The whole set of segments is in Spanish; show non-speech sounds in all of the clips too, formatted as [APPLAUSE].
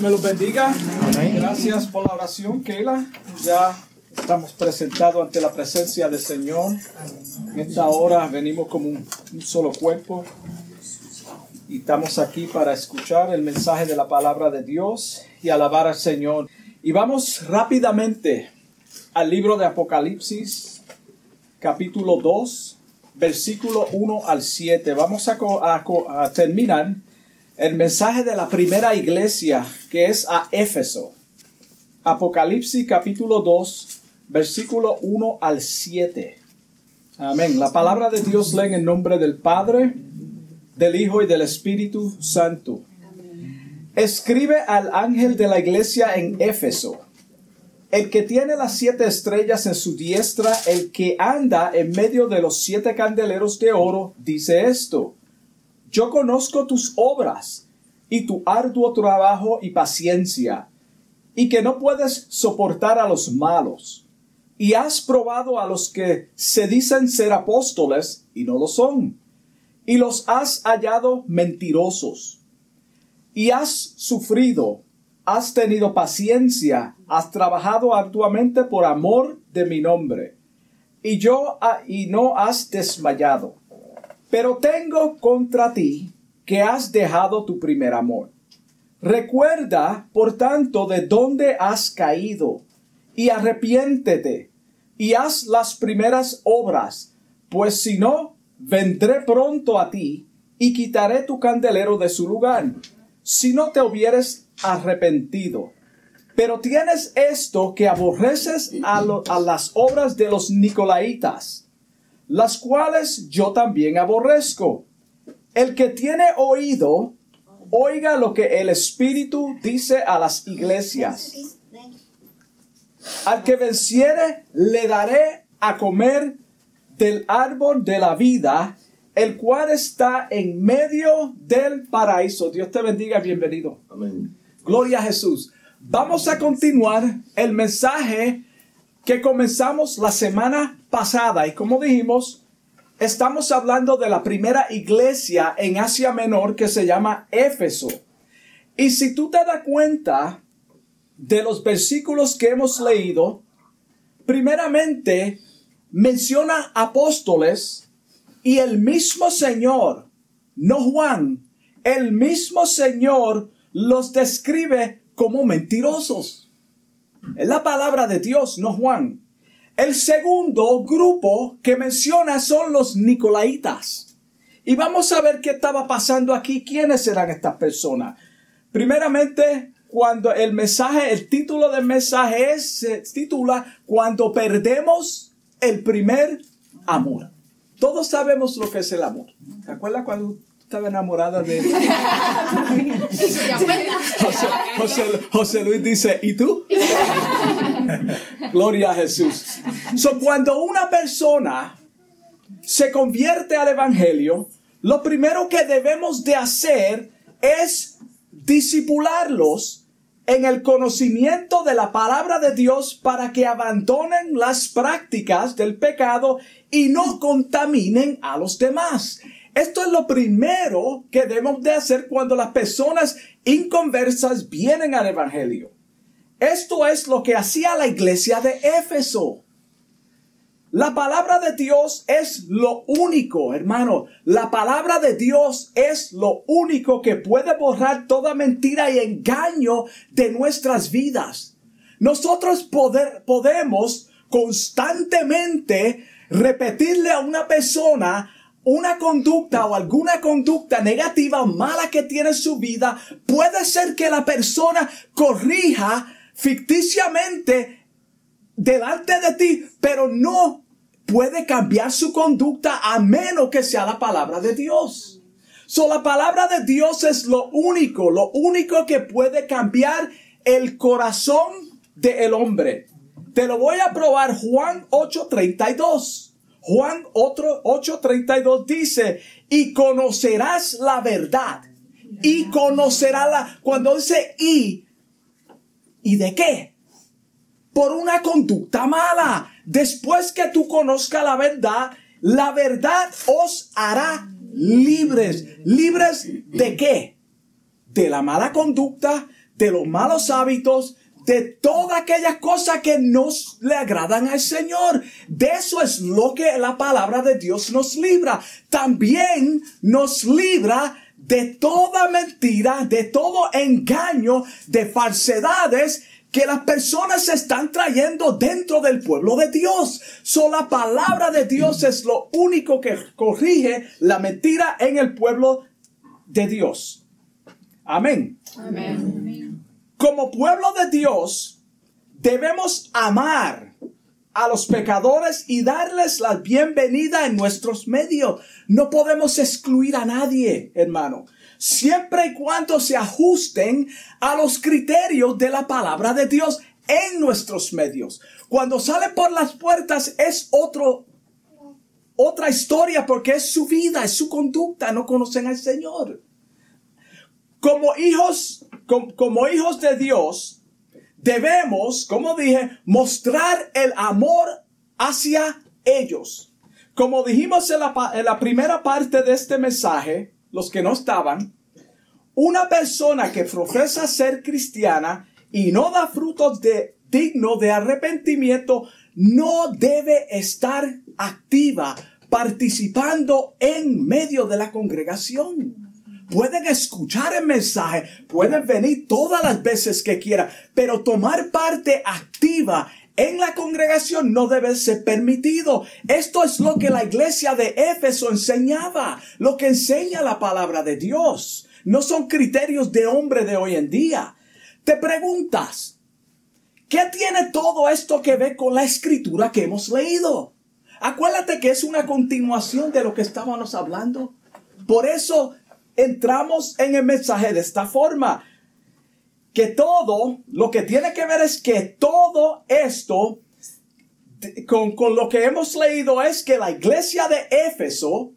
Me los bendiga. Gracias por la oración, Keila. Ya estamos presentados ante la presencia del Señor. En esta hora venimos como un, un solo cuerpo y estamos aquí para escuchar el mensaje de la palabra de Dios y alabar al Señor. Y vamos rápidamente al libro de Apocalipsis, capítulo 2, versículo 1 al 7. Vamos a, a, a terminar el mensaje de la primera iglesia que es a Éfeso. Apocalipsis capítulo 2, versículo 1 al 7. Amén. La palabra de Dios lee en nombre del Padre, del Hijo y del Espíritu Santo. Escribe al ángel de la iglesia en Éfeso, el que tiene las siete estrellas en su diestra, el que anda en medio de los siete candeleros de oro, dice esto. Yo conozco tus obras y tu arduo trabajo y paciencia, y que no puedes soportar a los malos, y has probado a los que se dicen ser apóstoles y no lo son, y los has hallado mentirosos, y has sufrido, has tenido paciencia, has trabajado arduamente por amor de mi nombre, y yo y no has desmayado. Pero tengo contra ti que has dejado tu primer amor. Recuerda, por tanto, de dónde has caído, y arrepiéntete, y haz las primeras obras, pues si no, vendré pronto a ti, y quitaré tu candelero de su lugar, si no te hubieres arrepentido. Pero tienes esto que aborreces a, a las obras de los Nicolaitas, las cuales yo también aborrezco. El que tiene oído, oiga lo que el Espíritu dice a las iglesias. Al que venciere, le daré a comer del árbol de la vida, el cual está en medio del paraíso. Dios te bendiga, bienvenido. Amén. Gloria a Jesús. Vamos a continuar el mensaje que comenzamos la semana pasada y como dijimos, estamos hablando de la primera iglesia en Asia Menor que se llama Éfeso. Y si tú te das cuenta de los versículos que hemos leído, primeramente menciona apóstoles y el mismo Señor, no Juan, el mismo Señor los describe como mentirosos. Es la palabra de Dios, no Juan. El segundo grupo que menciona son los Nicolaitas. Y vamos a ver qué estaba pasando aquí, quiénes eran estas personas. Primeramente, cuando el mensaje, el título del mensaje se titula Cuando perdemos el primer amor. Todos sabemos lo que es el amor. ¿Te acuerdas cuando estaba enamorada de [LAUGHS] José, José, Luis dice, ¿y tú? Gloria a Jesús. So, cuando una persona se convierte al Evangelio, lo primero que debemos de hacer es disipularlos en el conocimiento de la palabra de Dios para que abandonen las prácticas del pecado y no contaminen a los demás. Esto es lo primero que debemos de hacer cuando las personas inconversas vienen al Evangelio. Esto es lo que hacía la iglesia de Éfeso. La palabra de Dios es lo único, hermano. La palabra de Dios es lo único que puede borrar toda mentira y engaño de nuestras vidas. Nosotros poder, podemos constantemente repetirle a una persona una conducta o alguna conducta negativa o mala que tiene en su vida, puede ser que la persona corrija ficticiamente delante de ti, pero no puede cambiar su conducta a menos que sea la palabra de Dios. So, la palabra de Dios es lo único, lo único que puede cambiar el corazón del hombre. Te lo voy a probar Juan 8:32. Juan 8:32 dice, y conocerás la verdad. Y conocerá la, cuando dice y, ¿y de qué? Por una conducta mala. Después que tú conozcas la verdad, la verdad os hará libres. ¿Libres de qué? De la mala conducta, de los malos hábitos, de todas aquellas cosas que nos le agradan al Señor. De eso es lo que la palabra de Dios nos libra. También nos libra de toda mentira, de todo engaño, de falsedades que las personas están trayendo dentro del pueblo de Dios. So la palabra de Dios es lo único que corrige la mentira en el pueblo de Dios. Amén. Amén. Como pueblo de Dios, debemos amar a los pecadores y darles la bienvenida en nuestros medios. No podemos excluir a nadie, hermano siempre y cuando se ajusten a los criterios de la palabra de Dios en nuestros medios. Cuando sale por las puertas es otro, otra historia porque es su vida, es su conducta, no conocen al Señor. Como hijos, como, hijos de Dios, debemos, como dije, mostrar el amor hacia ellos. Como dijimos en la, primera parte de este mensaje, los que no estaban, una persona que profesa ser cristiana y no da frutos de digno de arrepentimiento no debe estar activa participando en medio de la congregación. Pueden escuchar el mensaje, pueden venir todas las veces que quieran, pero tomar parte activa en la congregación no debe ser permitido. Esto es lo que la iglesia de Éfeso enseñaba, lo que enseña la palabra de Dios. No son criterios de hombre de hoy en día. Te preguntas, ¿qué tiene todo esto que ver con la escritura que hemos leído? Acuérdate que es una continuación de lo que estábamos hablando. Por eso entramos en el mensaje de esta forma que todo, lo que tiene que ver es que todo esto, con, con lo que hemos leído, es que la iglesia de Éfeso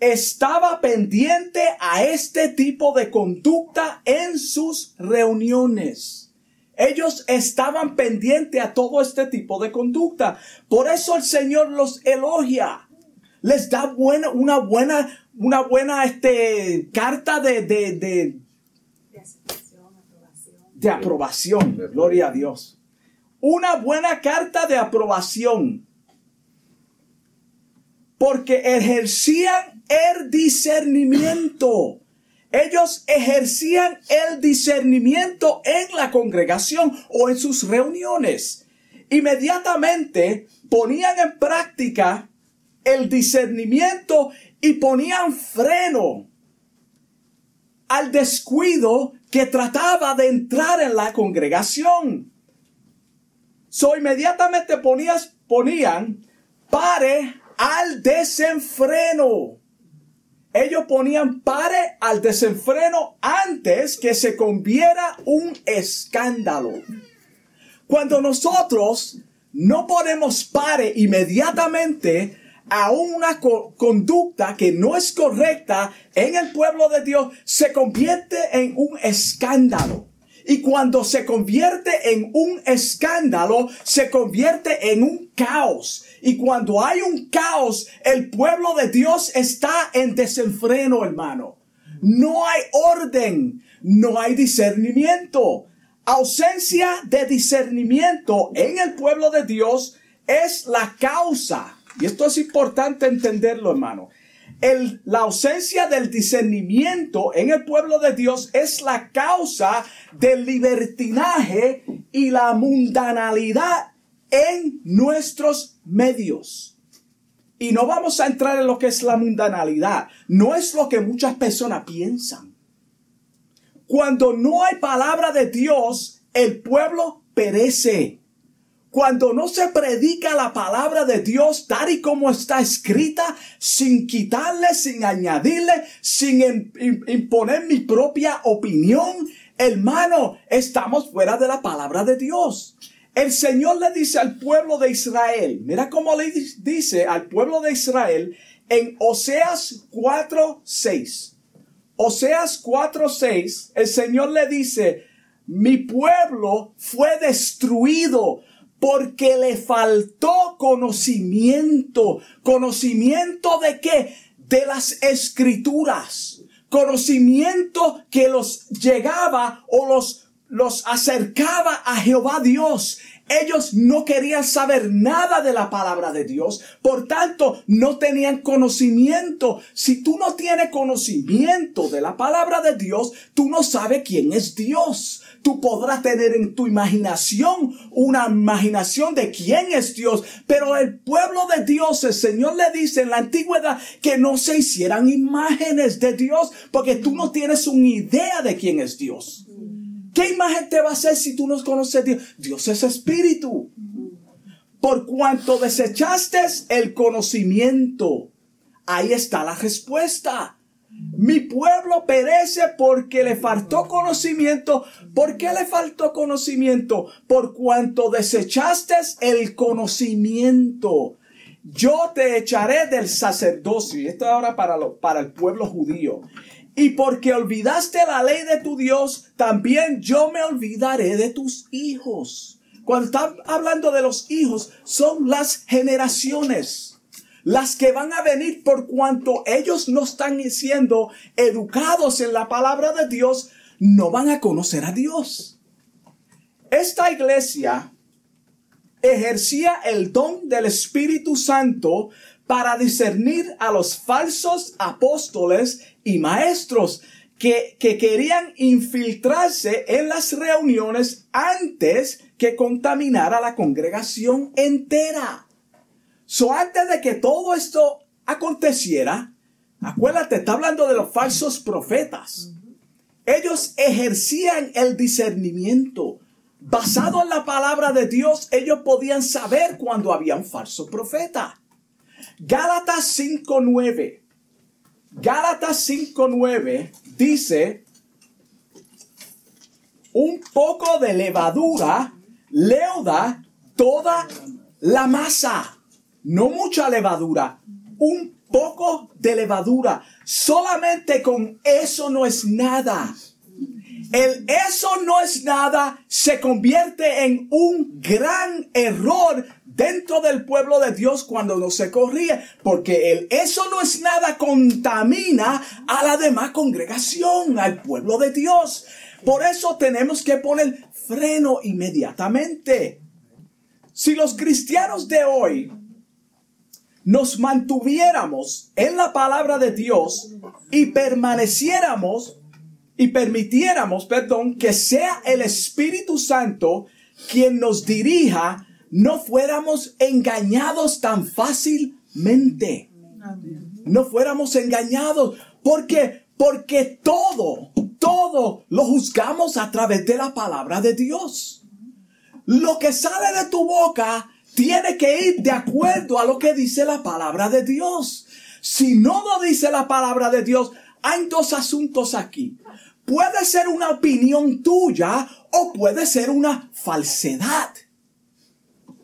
estaba pendiente a este tipo de conducta en sus reuniones. Ellos estaban pendientes a todo este tipo de conducta. Por eso el Señor los elogia. Les da buena, una buena, una buena este, carta de, de, de de aprobación. Gloria a Dios. Una buena carta de aprobación. Porque ejercían el discernimiento. Ellos ejercían el discernimiento en la congregación o en sus reuniones. Inmediatamente ponían en práctica el discernimiento y ponían freno al descuido que trataba de entrar en la congregación. So inmediatamente ponías, ponían pare al desenfreno. Ellos ponían pare al desenfreno antes que se conviera un escándalo. Cuando nosotros no ponemos pare inmediatamente, a una conducta que no es correcta en el pueblo de Dios se convierte en un escándalo. Y cuando se convierte en un escándalo, se convierte en un caos. Y cuando hay un caos, el pueblo de Dios está en desenfreno, hermano. No hay orden, no hay discernimiento. Ausencia de discernimiento en el pueblo de Dios es la causa y esto es importante entenderlo, hermano. El, la ausencia del discernimiento en el pueblo de Dios es la causa del libertinaje y la mundanalidad en nuestros medios. Y no vamos a entrar en lo que es la mundanalidad. No es lo que muchas personas piensan. Cuando no hay palabra de Dios, el pueblo perece. Cuando no se predica la palabra de Dios tal y como está escrita, sin quitarle, sin añadirle, sin imponer mi propia opinión, hermano, estamos fuera de la palabra de Dios. El Señor le dice al pueblo de Israel, mira cómo le dice al pueblo de Israel en Oseas 4:6. Oseas 4:6, el Señor le dice, mi pueblo fue destruido porque le faltó conocimiento. ¿Conocimiento de qué? De las escrituras. Conocimiento que los llegaba o los los acercaba a Jehová Dios. Ellos no querían saber nada de la palabra de Dios, por tanto no tenían conocimiento. Si tú no tienes conocimiento de la palabra de Dios, tú no sabes quién es Dios. Tú podrás tener en tu imaginación una imaginación de quién es Dios, pero el pueblo de Dios, el Señor le dice en la antigüedad que no se hicieran imágenes de Dios, porque tú no tienes una idea de quién es Dios. ¿Qué imagen te va a hacer si tú no conoces a Dios? Dios es espíritu. Por cuanto desechaste el conocimiento, ahí está la respuesta. Mi pueblo perece porque le faltó conocimiento. ¿Por qué le faltó conocimiento? Por cuanto desechaste el conocimiento. Yo te echaré del sacerdocio. Y esto ahora para, para el pueblo judío. Y porque olvidaste la ley de tu Dios, también yo me olvidaré de tus hijos. Cuando están hablando de los hijos, son las generaciones. Las que van a venir por cuanto ellos no están siendo educados en la palabra de Dios, no van a conocer a Dios. Esta iglesia ejercía el don del Espíritu Santo para discernir a los falsos apóstoles y maestros que, querían infiltrarse en las reuniones antes que contaminar a la congregación entera. So, antes de que todo esto aconteciera, acuérdate, está hablando de los falsos profetas. Ellos ejercían el discernimiento. Basado en la palabra de Dios, ellos podían saber cuando había un falso profeta. Gálatas 5.9. Gálatas 5.9 dice, un poco de levadura leuda toda la masa. No mucha levadura, un poco de levadura. Solamente con eso no es nada. El eso no es nada se convierte en un gran error dentro del pueblo de Dios cuando no se corría, porque el eso no es nada contamina a la demás congregación, al pueblo de Dios. Por eso tenemos que poner freno inmediatamente. Si los cristianos de hoy nos mantuviéramos en la palabra de Dios y permaneciéramos y permitiéramos, perdón, que sea el Espíritu Santo quien nos dirija no fuéramos engañados tan fácilmente. No fuéramos engañados. porque Porque todo, todo lo juzgamos a través de la palabra de Dios. Lo que sale de tu boca tiene que ir de acuerdo a lo que dice la palabra de Dios. Si no lo dice la palabra de Dios, hay dos asuntos aquí. Puede ser una opinión tuya o puede ser una falsedad.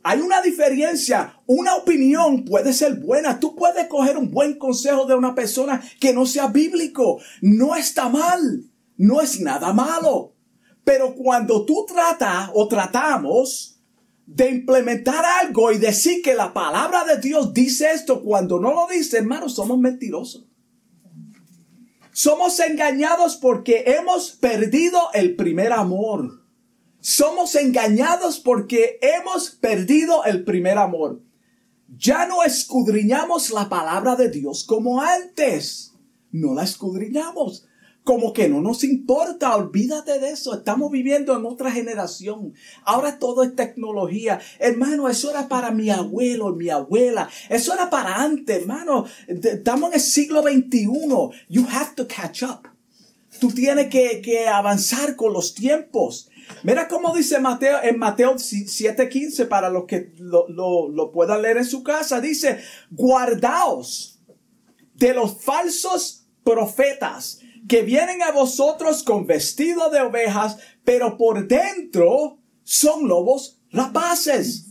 Hay una diferencia. Una opinión puede ser buena. Tú puedes coger un buen consejo de una persona que no sea bíblico. No está mal. No es nada malo. Pero cuando tú tratas o tratamos de implementar algo y decir que la palabra de Dios dice esto cuando no lo dice, hermano, somos mentirosos. Somos engañados porque hemos perdido el primer amor. Somos engañados porque hemos perdido el primer amor. Ya no escudriñamos la palabra de Dios como antes. No la escudriñamos. Como que no nos importa, olvídate de eso. Estamos viviendo en otra generación. Ahora todo es tecnología. Hermano, eso era para mi abuelo, mi abuela. Eso era para antes, hermano. Estamos en el siglo XXI. You have to catch up. Tú tienes que, que avanzar con los tiempos. Mira cómo dice Mateo en Mateo 7:15 para los que lo, lo, puedan leer en su casa. Dice, guardaos de los falsos profetas que vienen a vosotros con vestido de ovejas, pero por dentro son lobos rapaces.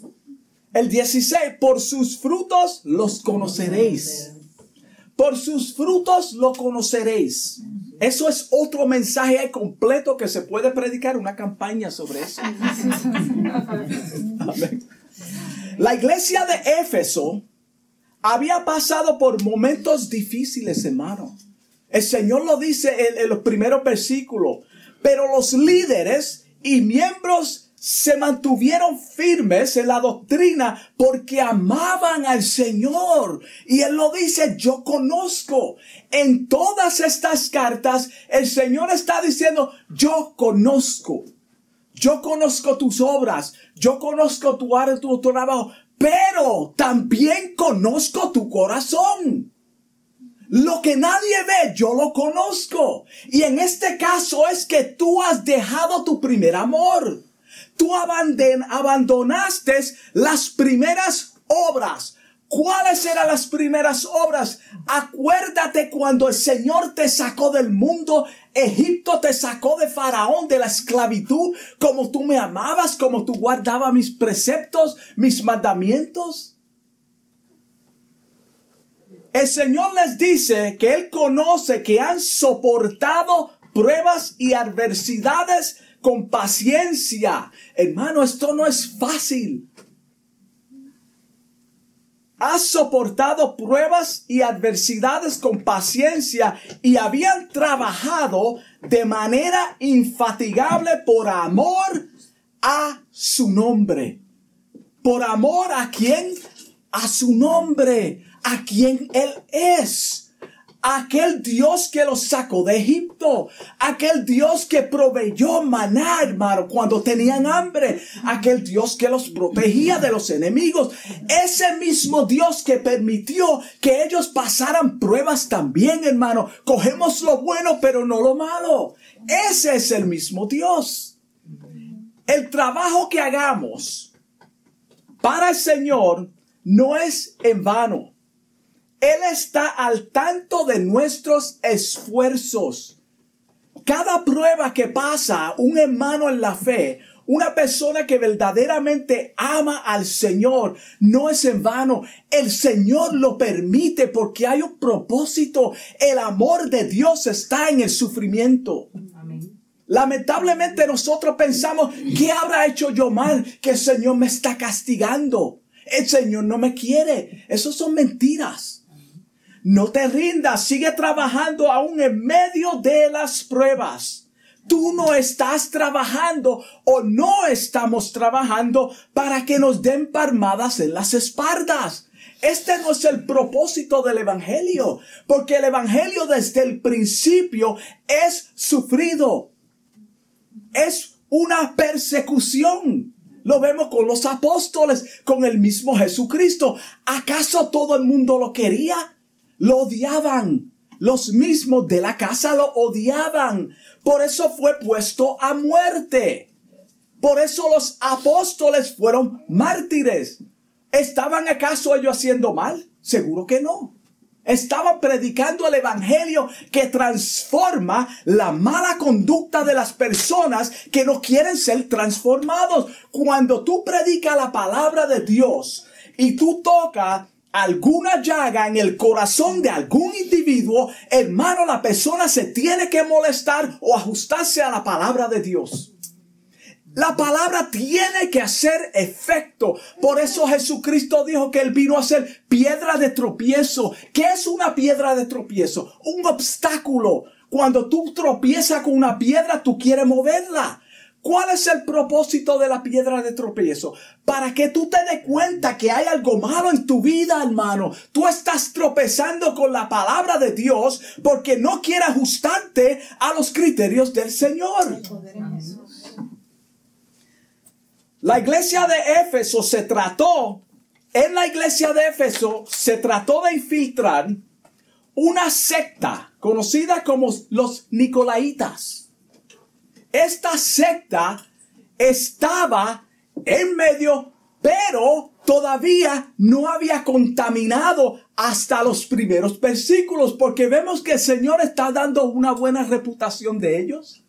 El 16, por sus frutos los conoceréis. Por sus frutos lo conoceréis. Eso es otro mensaje completo que se puede predicar, una campaña sobre eso. [LAUGHS] La iglesia de Éfeso había pasado por momentos difíciles, hermano. El Señor lo dice en, en los primeros versículos. Pero los líderes y miembros se mantuvieron firmes en la doctrina porque amaban al Señor. Y Él lo dice, yo conozco. En todas estas cartas, el Señor está diciendo, yo conozco. Yo conozco tus obras, yo conozco tu arte, tu trabajo, pero también conozco tu corazón. Lo que nadie ve, yo lo conozco. Y en este caso es que tú has dejado tu primer amor. Tú abandonaste las primeras obras. ¿Cuáles eran las primeras obras? Acuérdate cuando el Señor te sacó del mundo, Egipto te sacó de Faraón, de la esclavitud, como tú me amabas, como tú guardabas mis preceptos, mis mandamientos. El Señor les dice que Él conoce que han soportado pruebas y adversidades con paciencia. Hermano, esto no es fácil. Has soportado pruebas y adversidades con paciencia y habían trabajado de manera infatigable por amor a su nombre. Por amor a quién? A su nombre, a quien Él es aquel Dios que los sacó de Egipto, aquel Dios que proveyó maná, hermano, cuando tenían hambre, aquel Dios que los protegía de los enemigos, ese mismo Dios que permitió que ellos pasaran pruebas también, hermano. Cogemos lo bueno, pero no lo malo. Ese es el mismo Dios. El trabajo que hagamos para el Señor no es en vano. Él está al tanto de nuestros esfuerzos. Cada prueba que pasa un hermano en la fe, una persona que verdaderamente ama al Señor, no es en vano. El Señor lo permite porque hay un propósito. El amor de Dios está en el sufrimiento. Lamentablemente nosotros pensamos, ¿qué habrá hecho yo mal que el Señor me está castigando? El Señor no me quiere. Eso son mentiras. No te rindas, sigue trabajando aún en medio de las pruebas. Tú no estás trabajando o no estamos trabajando para que nos den palmadas en las espaldas. Este no es el propósito del Evangelio, porque el Evangelio desde el principio es sufrido. Es una persecución. Lo vemos con los apóstoles, con el mismo Jesucristo. ¿Acaso todo el mundo lo quería? Lo odiaban. Los mismos de la casa lo odiaban. Por eso fue puesto a muerte. Por eso los apóstoles fueron mártires. ¿Estaban acaso ellos haciendo mal? Seguro que no. Estaban predicando el Evangelio que transforma la mala conducta de las personas que no quieren ser transformados. Cuando tú predicas la palabra de Dios y tú tocas alguna llaga en el corazón de algún individuo, hermano, la persona se tiene que molestar o ajustarse a la palabra de Dios. La palabra tiene que hacer efecto. Por eso Jesucristo dijo que Él vino a ser piedra de tropiezo. ¿Qué es una piedra de tropiezo? Un obstáculo. Cuando tú tropiezas con una piedra, tú quieres moverla. ¿Cuál es el propósito de la piedra de tropiezo? Para que tú te des cuenta que hay algo malo en tu vida, hermano. Tú estás tropezando con la palabra de Dios porque no quieres ajustarte a los criterios del Señor. La iglesia de Éfeso se trató, en la iglesia de Éfeso se trató de infiltrar una secta conocida como los Nicolaitas esta secta estaba en medio, pero todavía no había contaminado hasta los primeros versículos, porque vemos que el Señor está dando una buena reputación de ellos.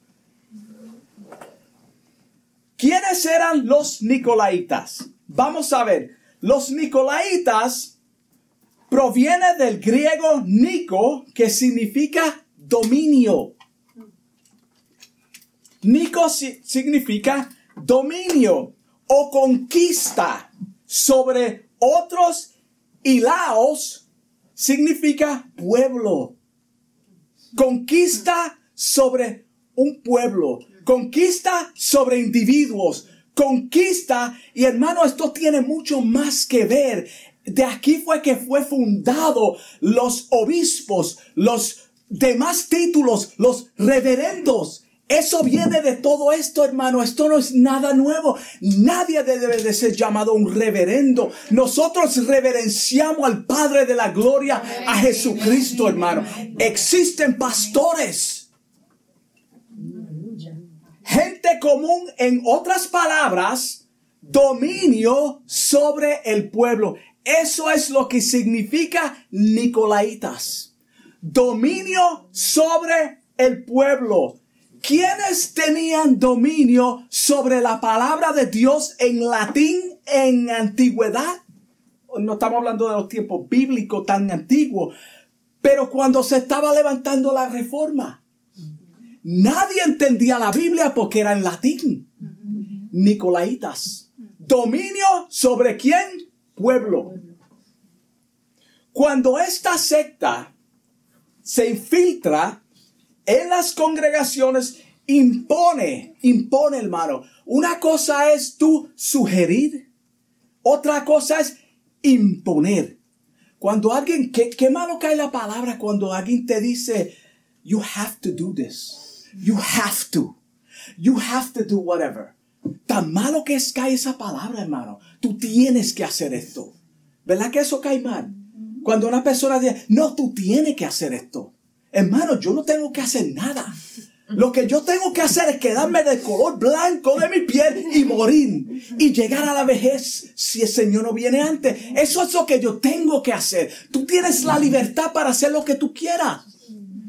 ¿Quiénes eran los Nicolaitas? Vamos a ver, los Nicolaitas proviene del griego Nico, que significa dominio. Nico significa dominio o conquista sobre otros y Laos significa pueblo. Conquista sobre un pueblo. conquista sobre individuos, conquista, y hermano, esto tiene mucho más que ver. De aquí fue que fue fundado los obispos, los demás títulos, los reverendos. Eso viene de todo esto, hermano. Esto no es nada nuevo. Nadie debe de ser llamado un reverendo. Nosotros reverenciamos al Padre de la Gloria, a Jesucristo, hermano. Existen pastores. Gente común, en otras palabras, dominio sobre el pueblo. Eso es lo que significa Nicolaitas. Dominio sobre el pueblo. ¿Quiénes tenían dominio sobre la palabra de Dios en latín en antigüedad? No estamos hablando de los tiempos bíblicos tan antiguos, pero cuando se estaba levantando la reforma, nadie entendía la Biblia porque era en latín. Nicolaitas. Dominio sobre quién? Pueblo. Cuando esta secta se infiltra en las congregaciones impone, impone hermano. Una cosa es tú sugerir, otra cosa es imponer. Cuando alguien, qué, qué malo cae la palabra cuando alguien te dice, you have to do this, you have to, you have to do whatever. Tan malo que es cae esa palabra, hermano. Tú tienes que hacer esto. ¿Verdad que eso cae mal? Cuando una persona dice, no, tú tienes que hacer esto. Hermano, yo no tengo que hacer nada. Lo que yo tengo que hacer es quedarme de color blanco de mi piel y morir y llegar a la vejez si el Señor no viene antes. Eso es lo que yo tengo que hacer. Tú tienes la libertad para hacer lo que tú quieras.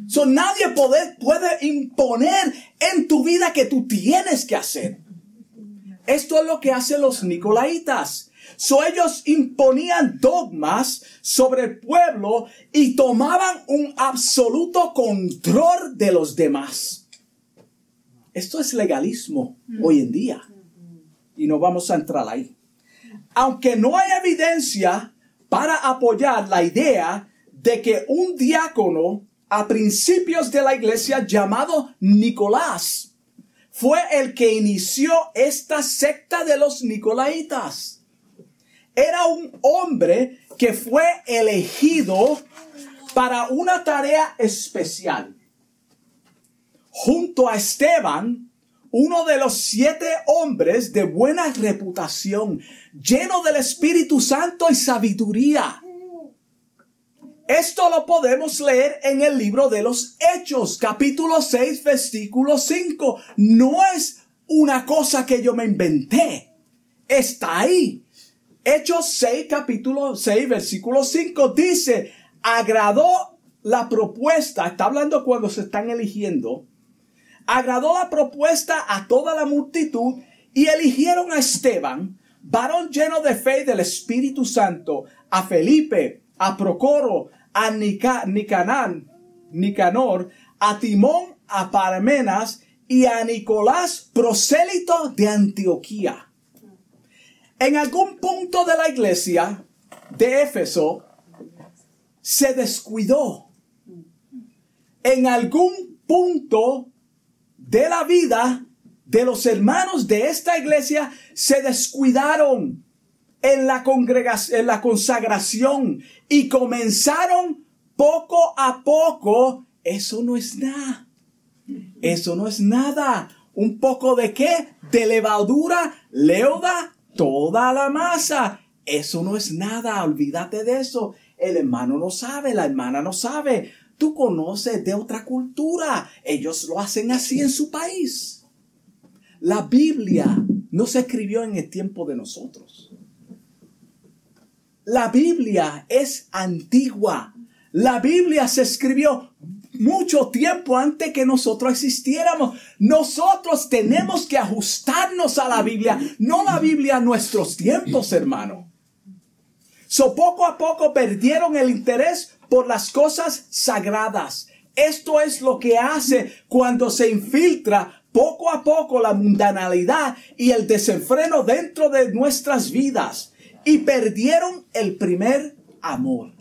So, nadie puede, puede imponer en tu vida que tú tienes que hacer. Esto es lo que hacen los Nicolaitas. So ellos imponían dogmas sobre el pueblo y tomaban un absoluto control de los demás. Esto es legalismo hoy en día. Y no vamos a entrar ahí. Aunque no hay evidencia para apoyar la idea de que un diácono a principios de la iglesia llamado Nicolás fue el que inició esta secta de los Nicolaitas era un hombre que fue elegido para una tarea especial. Junto a Esteban, uno de los siete hombres de buena reputación, lleno del Espíritu Santo y sabiduría. Esto lo podemos leer en el libro de los Hechos, capítulo 6, versículo 5. No es una cosa que yo me inventé. Está ahí. Hechos 6, capítulo 6, versículo 5 dice, agradó la propuesta, está hablando cuando se están eligiendo, agradó la propuesta a toda la multitud y eligieron a Esteban, varón lleno de fe y del Espíritu Santo, a Felipe, a Procoro, a Nicanán, Nicanor, a Timón, a Parmenas y a Nicolás, prosélito de Antioquía. En algún punto de la iglesia de Éfeso se descuidó. En algún punto de la vida de los hermanos de esta iglesia se descuidaron en la congregación, en la consagración y comenzaron poco a poco. Eso no es nada. Eso no es nada. Un poco de qué? De levadura, leuda toda la masa. Eso no es nada, olvídate de eso. El hermano no sabe, la hermana no sabe. Tú conoces de otra cultura. Ellos lo hacen así en su país. La Biblia no se escribió en el tiempo de nosotros. La Biblia es antigua. La Biblia se escribió mucho tiempo antes que nosotros existiéramos. Nosotros tenemos que ajustarnos a la Biblia, no la Biblia a nuestros tiempos, hermano. So poco a poco perdieron el interés por las cosas sagradas. Esto es lo que hace cuando se infiltra poco a poco la mundanalidad y el desenfreno dentro de nuestras vidas y perdieron el primer amor.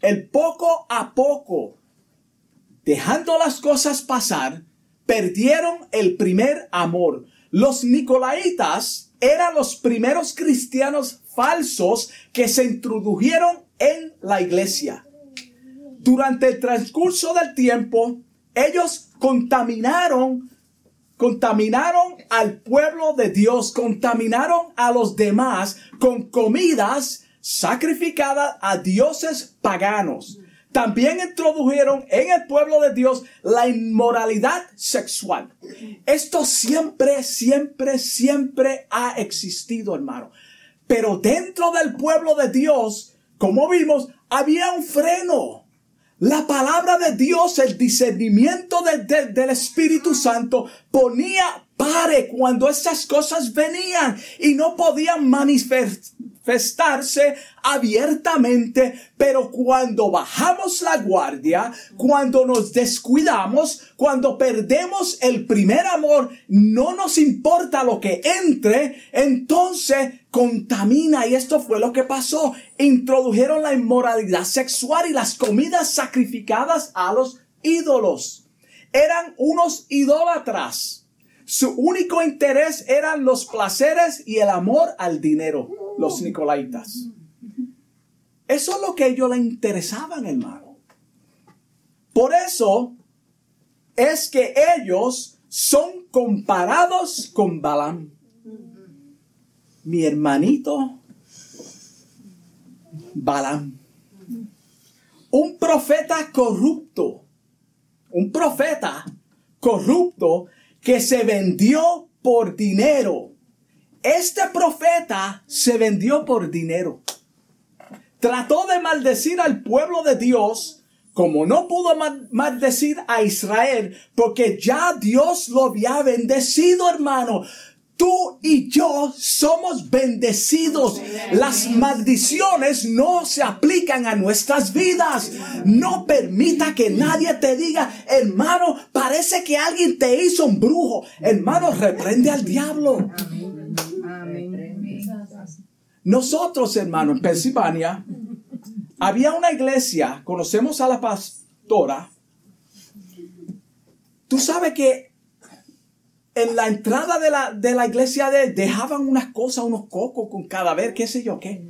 El poco a poco dejando las cosas pasar, perdieron el primer amor. Los nicolaitas eran los primeros cristianos falsos que se introdujeron en la iglesia. Durante el transcurso del tiempo, ellos contaminaron contaminaron al pueblo de Dios, contaminaron a los demás con comidas sacrificadas a dioses paganos. También introdujeron en el pueblo de Dios la inmoralidad sexual. Esto siempre, siempre, siempre ha existido, hermano. Pero dentro del pueblo de Dios, como vimos, había un freno. La palabra de Dios, el discernimiento del Espíritu Santo ponía pare cuando estas cosas venían y no podían manifestarse abiertamente, pero cuando bajamos la guardia, cuando nos descuidamos, cuando perdemos el primer amor, no nos importa lo que entre, entonces contamina y esto fue lo que pasó. Introdujeron la inmoralidad sexual y las comidas sacrificadas a los ídolos. Eran unos idólatras. Su único interés eran los placeres y el amor al dinero, los nicolaitas. Eso es lo que ellos le interesaban, hermano. Por eso es que ellos son comparados con Balaam mi hermanito Balaam. Un profeta corrupto. Un profeta corrupto que se vendió por dinero. Este profeta se vendió por dinero. Trató de maldecir al pueblo de Dios como no pudo maldecir a Israel porque ya Dios lo había bendecido, hermano. Tú y yo somos bendecidos. Las maldiciones no se aplican a nuestras vidas. No permita que nadie te diga, hermano, parece que alguien te hizo un brujo. Hermano, reprende al diablo. Nosotros, hermano, en Pensilvania, había una iglesia, conocemos a la pastora. Tú sabes que en la entrada de la, de la iglesia de él dejaban unas cosas, unos cocos con cadáver, qué sé yo qué.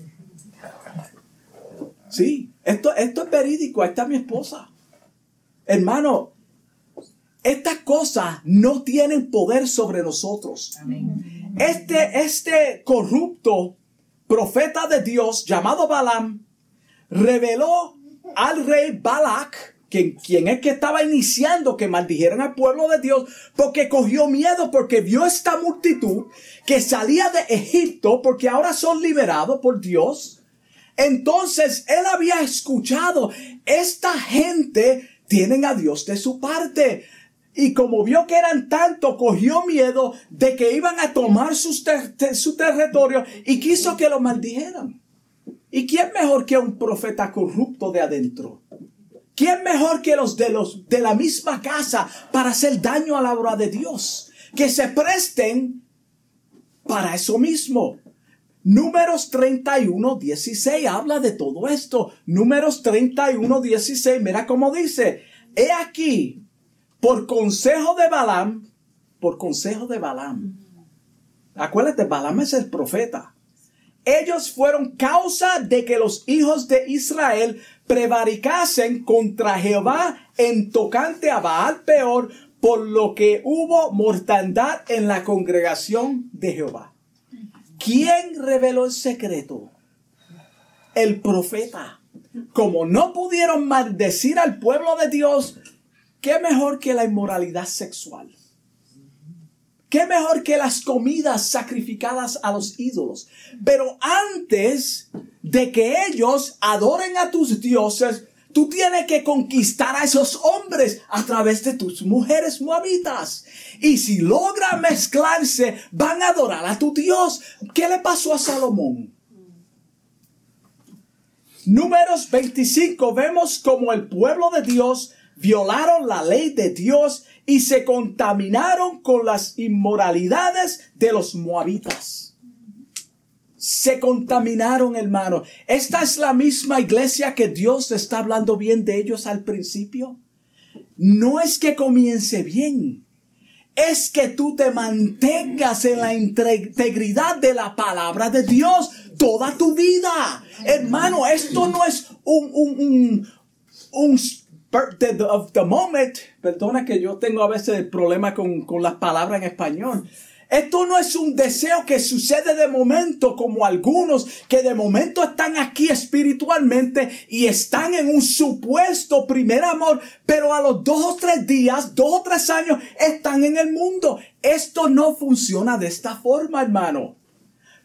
Sí, esto, esto es verídico, ahí está mi esposa. Hermano, estas cosas no tienen poder sobre nosotros. Este, este corrupto profeta de Dios llamado Balaam reveló al rey Balak quien, es que estaba iniciando que maldijeran al pueblo de Dios, porque cogió miedo, porque vio esta multitud que salía de Egipto, porque ahora son liberados por Dios. Entonces él había escuchado, esta gente tienen a Dios de su parte. Y como vio que eran tanto, cogió miedo de que iban a tomar su territorio y quiso que lo maldijeran. ¿Y quién mejor que un profeta corrupto de adentro? ¿Quién mejor que los de los de la misma casa para hacer daño a la obra de Dios? Que se presten para eso mismo. Números 31, 16 habla de todo esto. Números 31, 16, mira cómo dice. He aquí, por consejo de Balaam, por consejo de Balaam. Acuérdate, Balaam es el profeta. Ellos fueron causa de que los hijos de Israel prevaricasen contra Jehová en tocante a Baal peor, por lo que hubo mortandad en la congregación de Jehová. ¿Quién reveló el secreto? El profeta. Como no pudieron maldecir al pueblo de Dios, ¿qué mejor que la inmoralidad sexual? ¿Qué mejor que las comidas sacrificadas a los ídolos? Pero antes de que ellos adoren a tus dioses, tú tienes que conquistar a esos hombres a través de tus mujeres moabitas. Y si logran mezclarse, van a adorar a tu Dios. ¿Qué le pasó a Salomón? Números 25 vemos como el pueblo de Dios violaron la ley de Dios y se contaminaron con las inmoralidades de los moabitas. Se contaminaron, hermano. Esta es la misma iglesia que Dios está hablando bien de ellos al principio. No es que comience bien, es que tú te mantengas en la integridad de la palabra de Dios toda tu vida. Hermano, esto no es un, un, un, un of the moment. Perdona que yo tengo a veces problema con, con las palabras en español. Esto no es un deseo que sucede de momento como algunos que de momento están aquí espiritualmente y están en un supuesto primer amor, pero a los dos o tres días, dos o tres años están en el mundo. Esto no funciona de esta forma, hermano.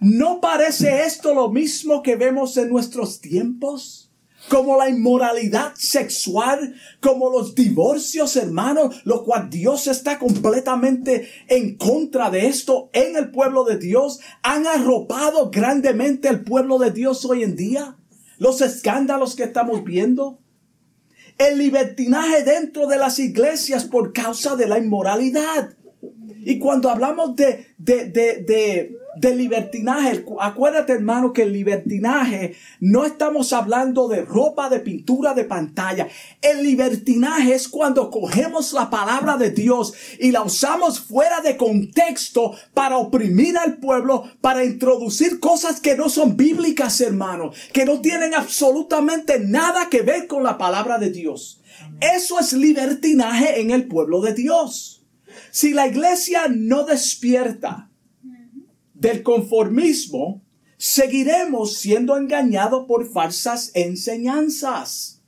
¿No parece esto lo mismo que vemos en nuestros tiempos? Como la inmoralidad sexual, como los divorcios, hermanos, lo cual Dios está completamente en contra de esto en el pueblo de Dios. Han arropado grandemente el pueblo de Dios hoy en día. Los escándalos que estamos viendo. El libertinaje dentro de las iglesias por causa de la inmoralidad. Y cuando hablamos de, de, de, de de libertinaje. Acuérdate, hermano, que el libertinaje no estamos hablando de ropa, de pintura, de pantalla. El libertinaje es cuando cogemos la palabra de Dios y la usamos fuera de contexto para oprimir al pueblo, para introducir cosas que no son bíblicas, hermano, que no tienen absolutamente nada que ver con la palabra de Dios. Eso es libertinaje en el pueblo de Dios. Si la iglesia no despierta, del conformismo, seguiremos siendo engañados por falsas enseñanzas.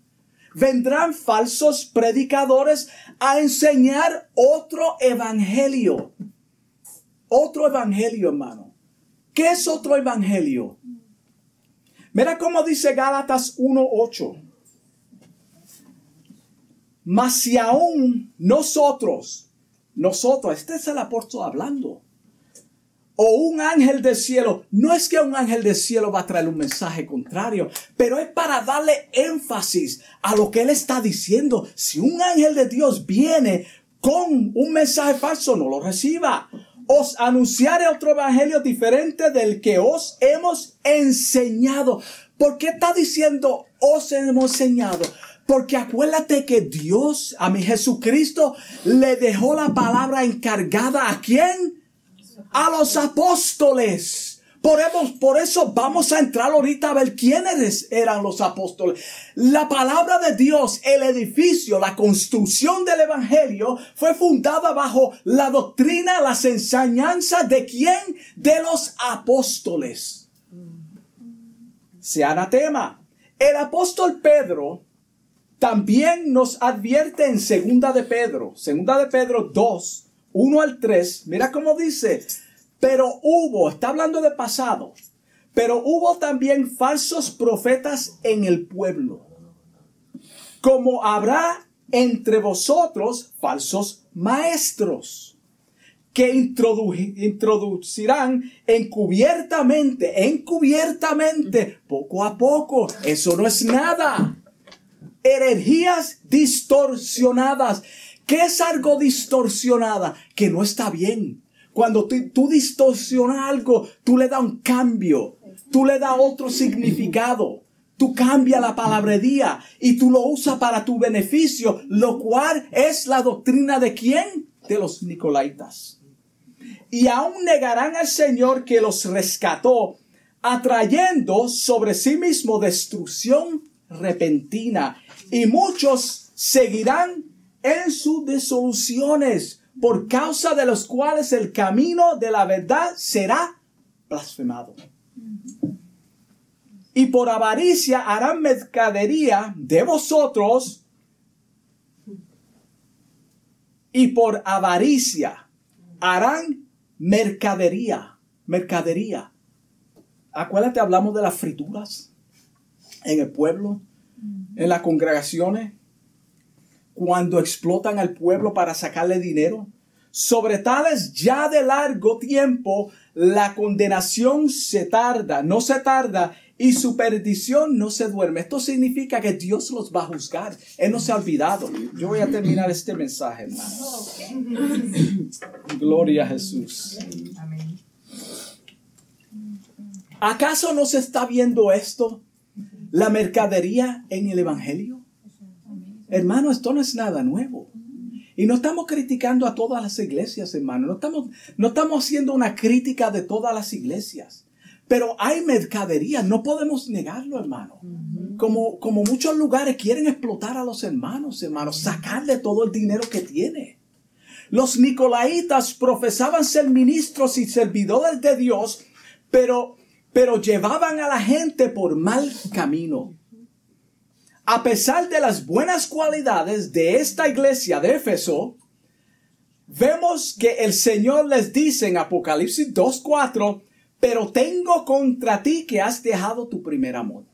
Vendrán falsos predicadores a enseñar otro evangelio. Otro evangelio, hermano. ¿Qué es otro evangelio? Mira cómo dice Gálatas 1.8. Mas si aún nosotros, nosotros, este es el apóstol hablando o un ángel del cielo, no es que un ángel del cielo va a traer un mensaje contrario, pero es para darle énfasis a lo que él está diciendo. Si un ángel de Dios viene con un mensaje falso, no lo reciba. Os anunciaré otro evangelio diferente del que os hemos enseñado. ¿Por qué está diciendo os hemos enseñado? Porque acuérdate que Dios, a mi Jesucristo, le dejó la palabra encargada a quién? A los apóstoles. Por, eso vamos a entrar ahorita a ver quiénes eran los apóstoles. La palabra de Dios, el edificio, la construcción del Evangelio fue fundada bajo la doctrina, las enseñanzas de quién? De los apóstoles. Se anatema. El apóstol Pedro también nos advierte en segunda de Pedro, segunda de Pedro 2, 1 al 3, mira cómo dice, pero hubo, está hablando de pasado, pero hubo también falsos profetas en el pueblo, como habrá entre vosotros falsos maestros que introducirán encubiertamente, encubiertamente, poco a poco. Eso no es nada. Energías distorsionadas ¿Qué es algo distorsionada? Que no está bien. Cuando tú, distorsionas algo, tú le das un cambio, tú le das otro significado. Tú cambias la palabrería y tú lo usas para tu beneficio, lo cual es la doctrina de quién? De los Nicolaitas. Y aún negarán al Señor que los rescató, atrayendo sobre sí mismo destrucción repentina. Y muchos seguirán en sus disoluciones, por causa de los cuales el camino de la verdad será blasfemado. Y por avaricia harán mercadería de vosotros, y por avaricia harán mercadería, mercadería. Acuérdate, hablamos de las frituras en el pueblo, en las congregaciones cuando explotan al pueblo para sacarle dinero. Sobre tales ya de largo tiempo la condenación se tarda, no se tarda y su perdición no se duerme. Esto significa que Dios los va a juzgar. Él no se ha olvidado. Yo voy a terminar este mensaje, Gloria a Jesús. ¿Acaso no se está viendo esto? La mercadería en el Evangelio. Hermano, esto no es nada nuevo. Y no estamos criticando a todas las iglesias, hermano. No estamos, no estamos haciendo una crítica de todas las iglesias. Pero hay mercadería, no podemos negarlo, hermano. Como, como muchos lugares quieren explotar a los hermanos, hermanos, sacarle todo el dinero que tiene. Los nicolaitas profesaban ser ministros y servidores de Dios, pero, pero llevaban a la gente por mal camino. A pesar de las buenas cualidades de esta iglesia de Éfeso, vemos que el Señor les dice en Apocalipsis 2.4, pero tengo contra ti que has dejado tu primer amor.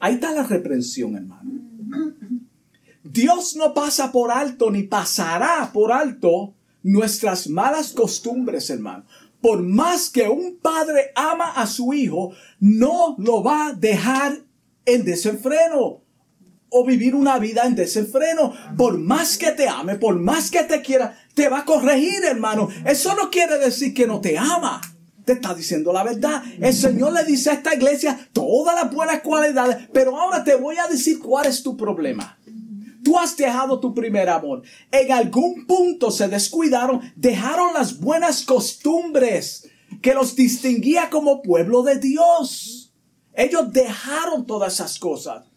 Ahí está la reprensión, hermano. Dios no pasa por alto ni pasará por alto nuestras malas costumbres, hermano. Por más que un padre ama a su hijo, no lo va a dejar en desenfreno o vivir una vida en desenfreno. Por más que te ame, por más que te quiera, te va a corregir, hermano. Eso no quiere decir que no te ama te está diciendo la verdad. El Señor le dice a esta iglesia todas las buenas cualidades, pero ahora te voy a decir cuál es tu problema. Tú has dejado tu primer amor. En algún punto se descuidaron, dejaron las buenas costumbres que los distinguía como pueblo de Dios. Ellos dejaron todas esas cosas.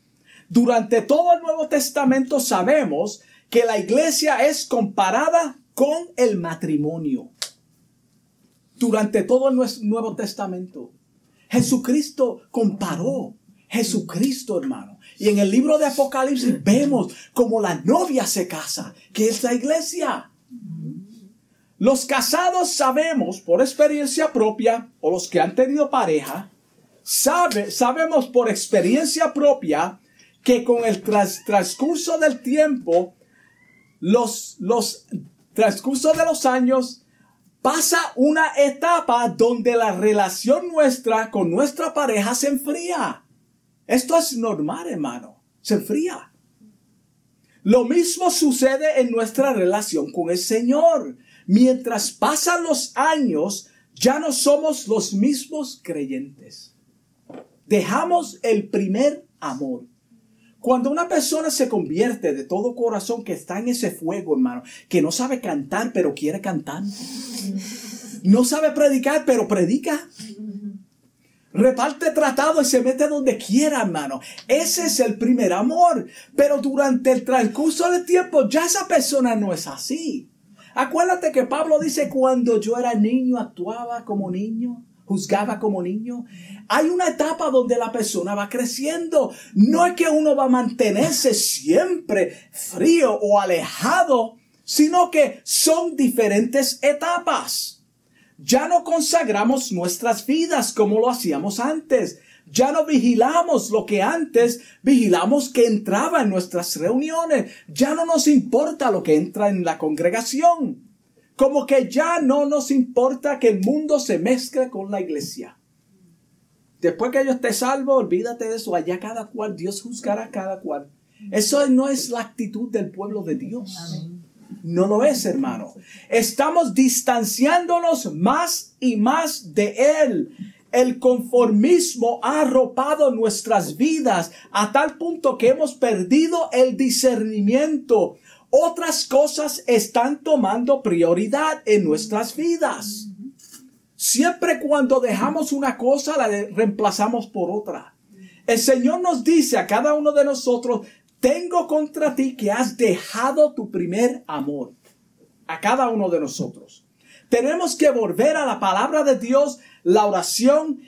Durante todo el Nuevo Testamento sabemos que la iglesia es comparada con el matrimonio durante todo el Nuevo Testamento. Jesucristo comparó. Jesucristo, hermano. Y en el libro de Apocalipsis vemos como la novia se casa, que es la iglesia. Los casados sabemos por experiencia propia, o los que han tenido pareja, sabe, sabemos por experiencia propia que con el transcurso del tiempo, los, los transcurso de los años, pasa una etapa donde la relación nuestra con nuestra pareja se enfría. Esto es normal, hermano. Se enfría. Lo mismo sucede en nuestra relación con el Señor. Mientras pasan los años, ya no somos los mismos creyentes. Dejamos el primer amor. Cuando una persona se convierte de todo corazón que está en ese fuego, hermano, que no sabe cantar, pero quiere cantar. No sabe predicar, pero predica. Reparte tratado y se mete donde quiera, hermano. Ese es el primer amor. Pero durante el transcurso del tiempo ya esa persona no es así. Acuérdate que Pablo dice, cuando yo era niño actuaba como niño juzgaba como niño. Hay una etapa donde la persona va creciendo. No es que uno va a mantenerse siempre frío o alejado, sino que son diferentes etapas. Ya no consagramos nuestras vidas como lo hacíamos antes. Ya no vigilamos lo que antes vigilamos que entraba en nuestras reuniones. Ya no nos importa lo que entra en la congregación. Como que ya no nos importa que el mundo se mezcle con la iglesia. Después que yo esté salvo, olvídate de eso. Allá cada cual, Dios juzgará a cada cual. Eso no es la actitud del pueblo de Dios. No lo es, hermano. Estamos distanciándonos más y más de Él. El conformismo ha arropado nuestras vidas a tal punto que hemos perdido el discernimiento otras cosas están tomando prioridad en nuestras vidas. Siempre cuando dejamos una cosa la reemplazamos por otra. El Señor nos dice a cada uno de nosotros, tengo contra ti que has dejado tu primer amor. A cada uno de nosotros. Tenemos que volver a la palabra de Dios, la oración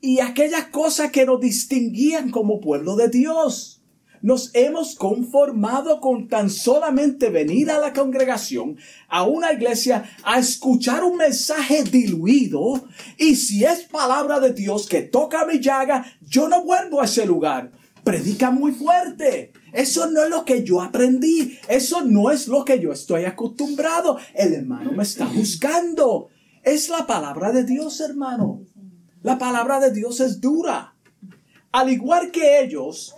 y aquellas cosas que nos distinguían como pueblo de Dios. Nos hemos conformado con tan solamente venir a la congregación, a una iglesia, a escuchar un mensaje diluido. Y si es palabra de Dios que toca mi llaga, yo no vuelvo a ese lugar. Predica muy fuerte. Eso no es lo que yo aprendí. Eso no es lo que yo estoy acostumbrado. El hermano me está buscando. Es la palabra de Dios, hermano. La palabra de Dios es dura. Al igual que ellos,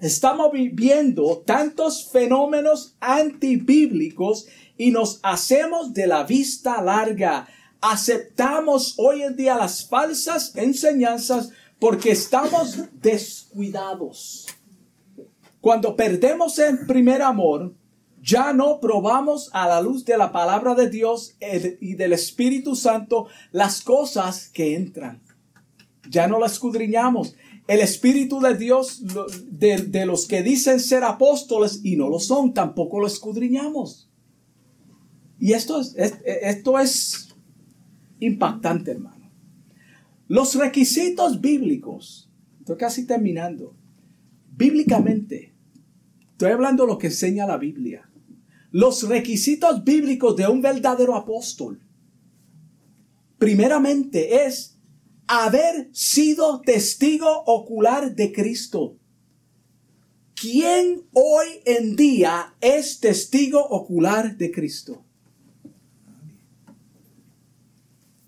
Estamos viviendo tantos fenómenos antibíblicos y nos hacemos de la vista larga. Aceptamos hoy en día las falsas enseñanzas porque estamos [LAUGHS] descuidados. Cuando perdemos el primer amor, Ya no probamos a la luz de la palabra de Dios y del Espíritu Santo las cosas que entran. Ya no las escudriñamos. El Espíritu de Dios, de, los que dicen ser apóstoles y no lo son, tampoco lo escudriñamos. Y esto es, esto es impactante, hermano. Los requisitos bíblicos, estoy casi terminando, bíblicamente, estoy hablando de lo que enseña la Biblia. Los requisitos bíblicos de un verdadero apóstol, primeramente es haber sido testigo ocular de Cristo. ¿Quién hoy en día es testigo ocular de Cristo?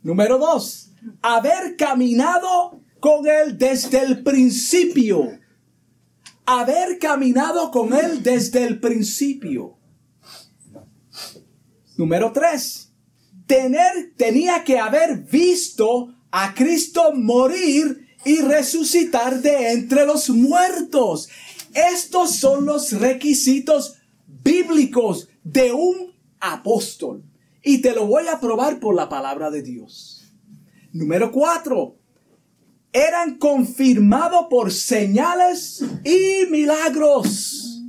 Número dos, haber caminado con Él desde el principio. Haber caminado con Él desde el principio. Número tres, tener, tenía que haber visto a Cristo morir y resucitar de entre los muertos. Estos son los requisitos bíblicos de un apóstol. Y te lo voy a probar por la palabra de Dios. Número cuatro. Eran confirmados por señales y milagros.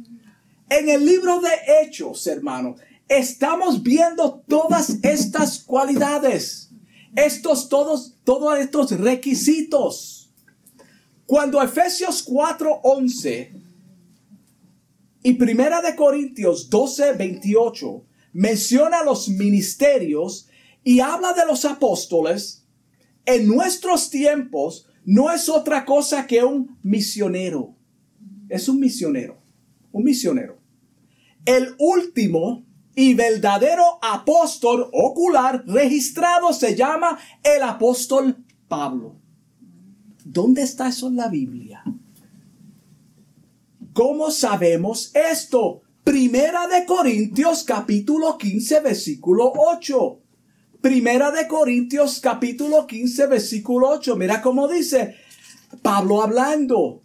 En el libro de Hechos, hermano, estamos viendo todas estas cualidades. Estos todos, todos estos requisitos. Cuando Efesios 4:11 y Primera de Corintios 12, 28 menciona los ministerios y habla de los apóstoles, en nuestros tiempos no es otra cosa que un misionero. Es un misionero, un misionero. El último y verdadero apóstol ocular registrado se llama el apóstol Pablo. ¿Dónde está eso en la Biblia? ¿Cómo sabemos esto? Primera de Corintios capítulo 15 versículo 8. Primera de Corintios capítulo 15 versículo 8. Mira cómo dice Pablo hablando.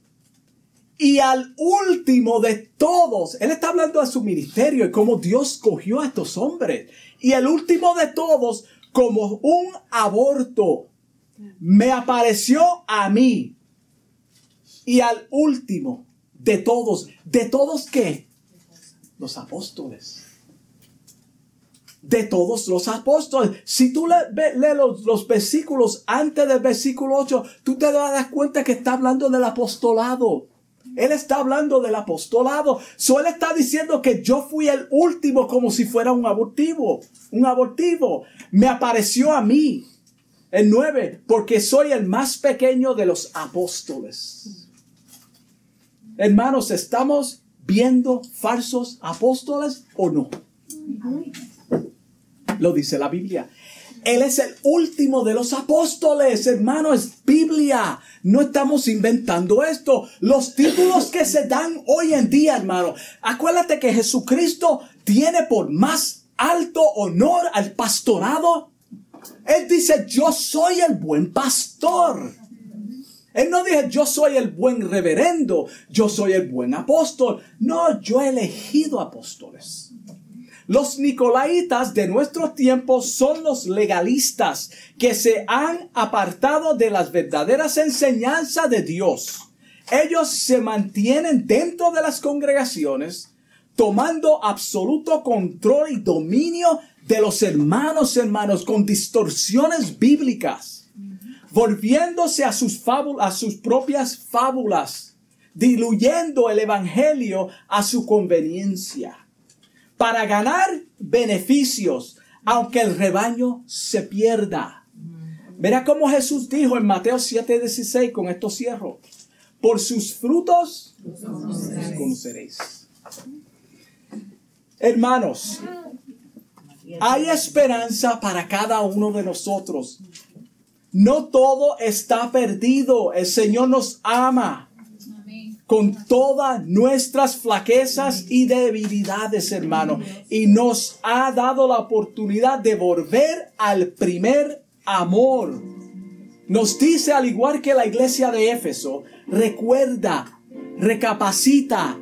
Y al último de todos, él está hablando de su ministerio y cómo Dios cogió a estos hombres. Y el último de todos, como un aborto, me apareció a mí. Y al último de todos, ¿de todos qué? los apóstoles. De todos los apóstoles. Si tú lees le, los, versículos antes del versículo 8, tú te das cuenta que está hablando del apostolado. Él está hablando del apostolado. So, está diciendo que yo fui el último como si fuera un abortivo. Un abortivo. Me apareció a mí. El 9. Porque soy el más pequeño de los apóstoles. Hermanos, estamos viendo falsos apóstoles o no? Lo dice la Biblia. Él es el último de los apóstoles, hermano, es Biblia. No estamos inventando esto. Los títulos que se dan hoy en día, hermano. Acuérdate que Jesucristo tiene por más alto honor al pastorado. Él dice, yo soy el buen pastor. Él no dice, yo soy el buen reverendo, yo soy el buen apóstol. No, yo he elegido apóstoles. Los nicolaitas de nuestro tiempo son los legalistas que se han apartado de las verdaderas enseñanzas de Dios. Ellos se mantienen dentro de las congregaciones, tomando absoluto control y dominio de los hermanos, hermanos, con distorsiones bíblicas volviéndose a sus, fábulas, a sus propias fábulas, diluyendo el Evangelio a su conveniencia, para ganar beneficios, aunque el rebaño se pierda. Verá cómo Jesús dijo en Mateo 7:16, con esto cierro, por sus frutos los conoceréis. Hermanos, hay esperanza para cada uno de nosotros no todo está perdido. El Señor nos ama con todas nuestras flaquezas y debilidades, hermano. Y nos ha dado la oportunidad de volver al primer amor. Nos dice, al igual que la iglesia de Éfeso, recuerda, recapacita,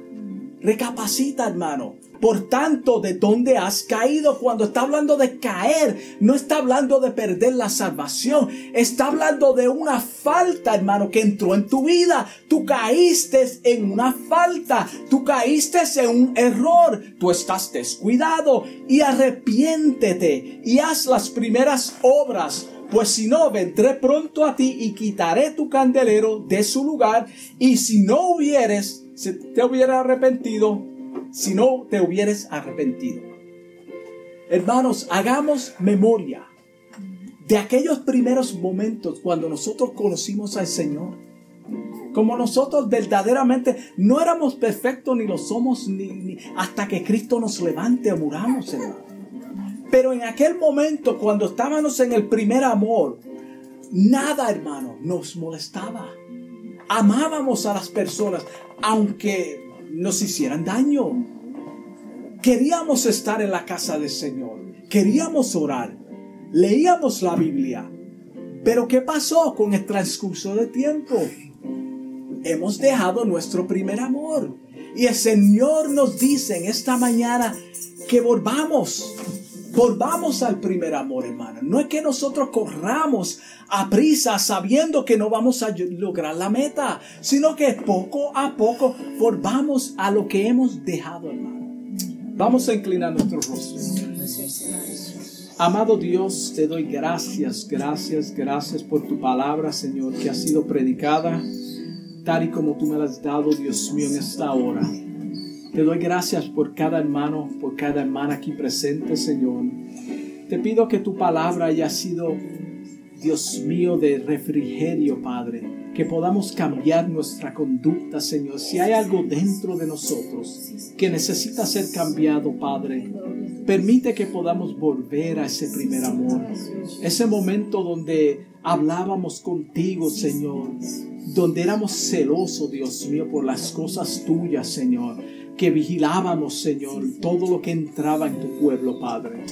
recapacita, hermano. Por tanto, ¿de dónde has caído? Cuando está hablando de caer, no está hablando de perder la salvación. Está hablando de una falta, hermano, que entró en tu vida. Tú caíste en una falta. Tú caíste en un error. Tú estás descuidado. Y arrepiéntete y haz las primeras obras pues si no, vendré pronto a ti y quitaré tu candelero de su lugar. Y si no hubieres, si te hubiera arrepentido, si no te hubieres arrepentido. Hermanos, hagamos memoria de aquellos primeros momentos cuando nosotros conocimos al Señor. Como nosotros verdaderamente no éramos perfectos ni lo somos ni, hasta que Cristo nos levante o muramos, hermano. Pero en aquel momento, cuando estábamos en el primer amor, nada, hermano, nos molestaba. Amábamos a las personas, aunque nos hicieran daño. Queríamos estar en la casa del Señor. Queríamos orar. Leíamos la Biblia. Pero ¿qué pasó con el transcurso de tiempo? Hemos dejado nuestro primer amor. Y el Señor nos dice en esta mañana que volvamos Volvamos al primer amor, hermano. No es que nosotros corramos a prisa sabiendo que no vamos a lograr la meta, sino que poco a poco volvamos a lo que hemos dejado, hermano. Vamos a inclinar nuestro rostro. Amado Dios, te doy gracias, gracias, gracias por tu palabra, Señor, que ha sido predicada tal y como tú me la has dado, Dios mío, en esta hora. Te doy gracias por cada hermano, por cada hermana aquí presente, Señor. Te pido que tu palabra haya sido, Dios mío, de refrigerio, Padre. Que podamos cambiar nuestra conducta, Señor. Si hay algo dentro de nosotros que necesita ser cambiado, Padre, permite que podamos volver a ese primer amor. Ese momento donde hablábamos contigo, Señor. Donde éramos celosos, Dios mío, por las cosas tuyas, Señor que vigilábamos, Señor, todo lo que entraba en tu pueblo, Padre.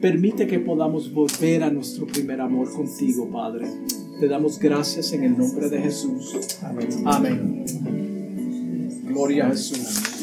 Permite que podamos volver a nuestro primer amor contigo, Padre. Te damos gracias en el nombre de Jesús. Amén. Amén. Gloria a Jesús.